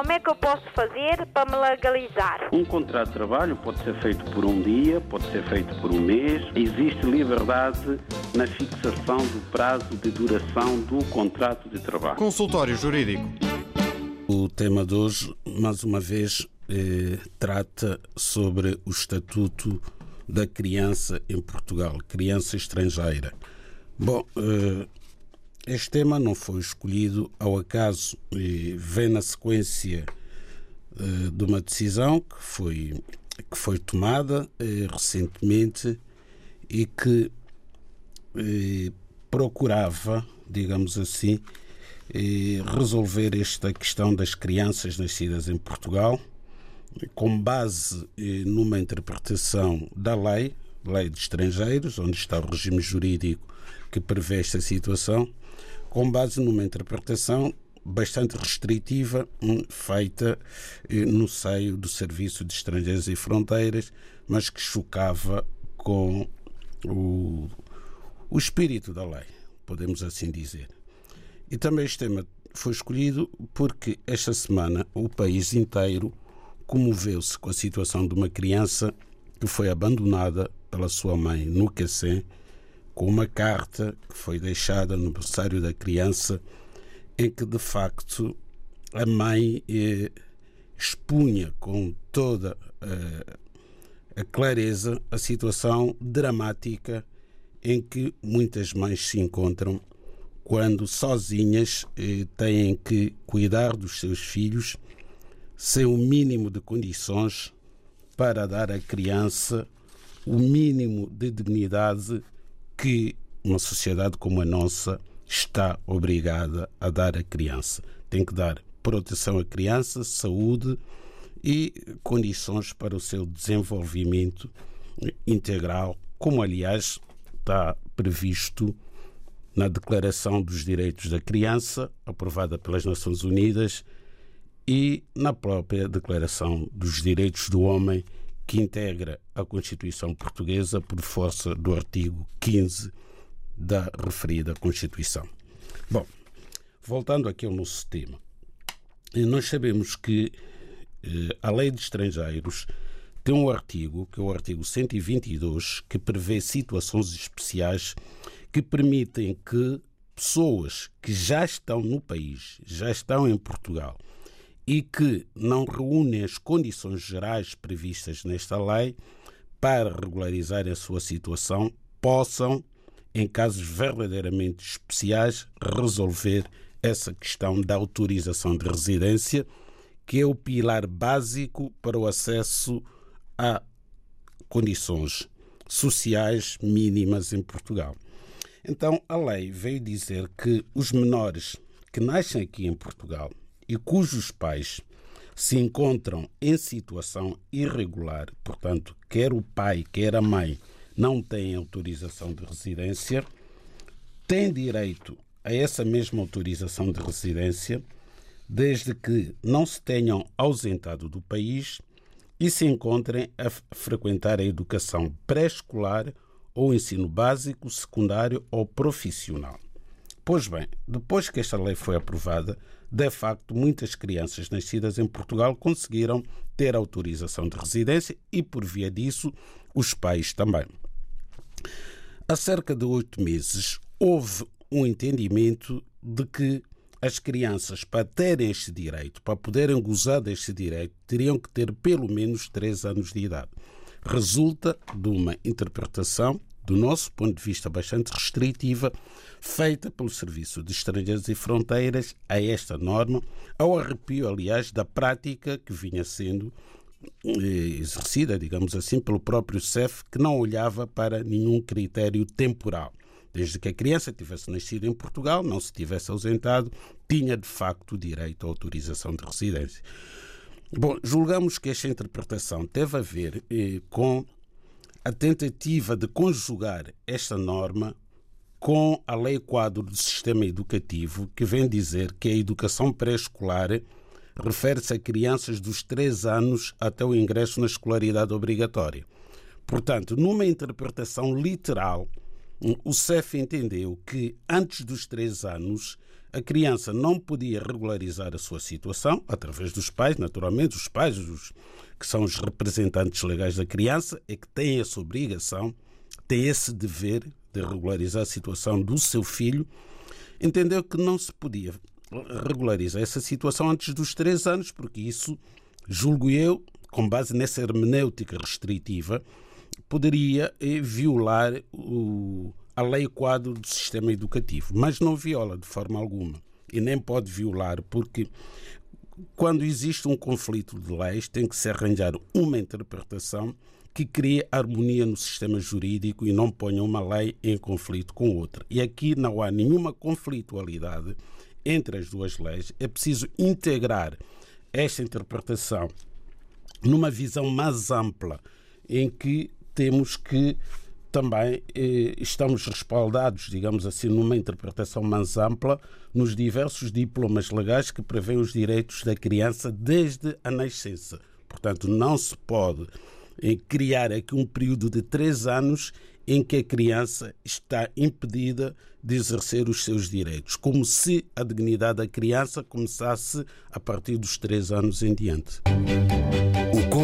Como é que eu posso fazer para me legalizar? Um contrato de trabalho pode ser feito por um dia, pode ser feito por um mês. Existe liberdade na fixação do prazo de duração do contrato de trabalho. Consultório Jurídico. O tema de hoje, mais uma vez, eh, trata sobre o estatuto da criança em Portugal, criança estrangeira. Bom, eh, este tema não foi escolhido ao acaso e vem na sequência eh, de uma decisão que foi, que foi tomada eh, recentemente e que eh, procurava, digamos assim, resolver esta questão das crianças nascidas em Portugal com base numa interpretação da lei, lei de estrangeiros, onde está o regime jurídico que prevê esta situação, com base numa interpretação bastante restritiva hum, feita eh, no seio do Serviço de Estrangeiros e Fronteiras, mas que chocava com o, o espírito da lei, podemos assim dizer. E também este tema foi escolhido porque esta semana o país inteiro comoveu-se com a situação de uma criança que foi abandonada pela sua mãe no Quecém, com uma carta que foi deixada no berçário da criança, em que de facto a mãe eh, expunha com toda eh, a clareza a situação dramática em que muitas mães se encontram quando sozinhas eh, têm que cuidar dos seus filhos sem o mínimo de condições para dar à criança o mínimo de dignidade que uma sociedade como a nossa está obrigada a dar à criança. Tem que dar proteção à criança, saúde e condições para o seu desenvolvimento integral, como aliás está previsto na Declaração dos Direitos da Criança, aprovada pelas Nações Unidas e na própria Declaração dos Direitos do Homem, que integra a Constituição Portuguesa por força do artigo 15 da referida Constituição. Bom, voltando aqui ao nosso tema, nós sabemos que eh, a Lei de Estrangeiros tem um artigo, que é o artigo 122, que prevê situações especiais que permitem que pessoas que já estão no país, já estão em Portugal, e que não reúnem as condições gerais previstas nesta lei para regularizar a sua situação, possam, em casos verdadeiramente especiais, resolver essa questão da autorização de residência, que é o pilar básico para o acesso a condições sociais mínimas em Portugal. Então, a lei veio dizer que os menores que nascem aqui em Portugal e cujos pais se encontram em situação irregular, portanto, quer o pai, quer a mãe não têm autorização de residência, têm direito a essa mesma autorização de residência, desde que não se tenham ausentado do país e se encontrem a frequentar a educação pré-escolar ou ensino básico, secundário ou profissional. Pois bem, depois que esta lei foi aprovada, de facto, muitas crianças nascidas em Portugal conseguiram ter autorização de residência e, por via disso, os pais também. Há cerca de oito meses, houve um entendimento de que as crianças, para terem este direito, para poderem gozar deste direito, teriam que ter pelo menos três anos de idade. Resulta de uma interpretação, do nosso ponto de vista, bastante restritiva, feita pelo Serviço de Estrangeiros e Fronteiras a esta norma, ao arrepio, aliás, da prática que vinha sendo eh, exercida, digamos assim, pelo próprio CEF, que não olhava para nenhum critério temporal. Desde que a criança tivesse nascido em Portugal, não se tivesse ausentado, tinha de facto direito à autorização de residência. Bom, julgamos que esta interpretação teve a ver eh, com a tentativa de conjugar esta norma com a Lei Quadro do Sistema Educativo, que vem dizer que a educação pré-escolar refere-se a crianças dos 3 anos até o ingresso na escolaridade obrigatória. Portanto, numa interpretação literal, o CEF entendeu que antes dos 3 anos a criança não podia regularizar a sua situação através dos pais, naturalmente, os pais, os, que são os representantes legais da criança, é que têm essa obrigação, têm esse dever de regularizar a situação do seu filho, entendeu que não se podia regularizar essa situação antes dos três anos, porque isso, julgo eu, com base nessa hermenêutica restritiva, poderia eh, violar o, a lei quadro do sistema educativo, mas não viola de forma alguma e nem pode violar, porque quando existe um conflito de leis, tem que se arranjar uma interpretação que crie harmonia no sistema jurídico e não ponha uma lei em conflito com outra. E aqui não há nenhuma conflitualidade entre as duas leis. É preciso integrar esta interpretação numa visão mais ampla, em que temos que também eh, estamos respaldados, digamos assim, numa interpretação mais ampla nos diversos diplomas legais que prevêem os direitos da criança desde a nascença. Portanto, não se pode eh, criar aqui um período de três anos em que a criança está impedida de exercer os seus direitos, como se a dignidade da criança começasse a partir dos três anos em diante.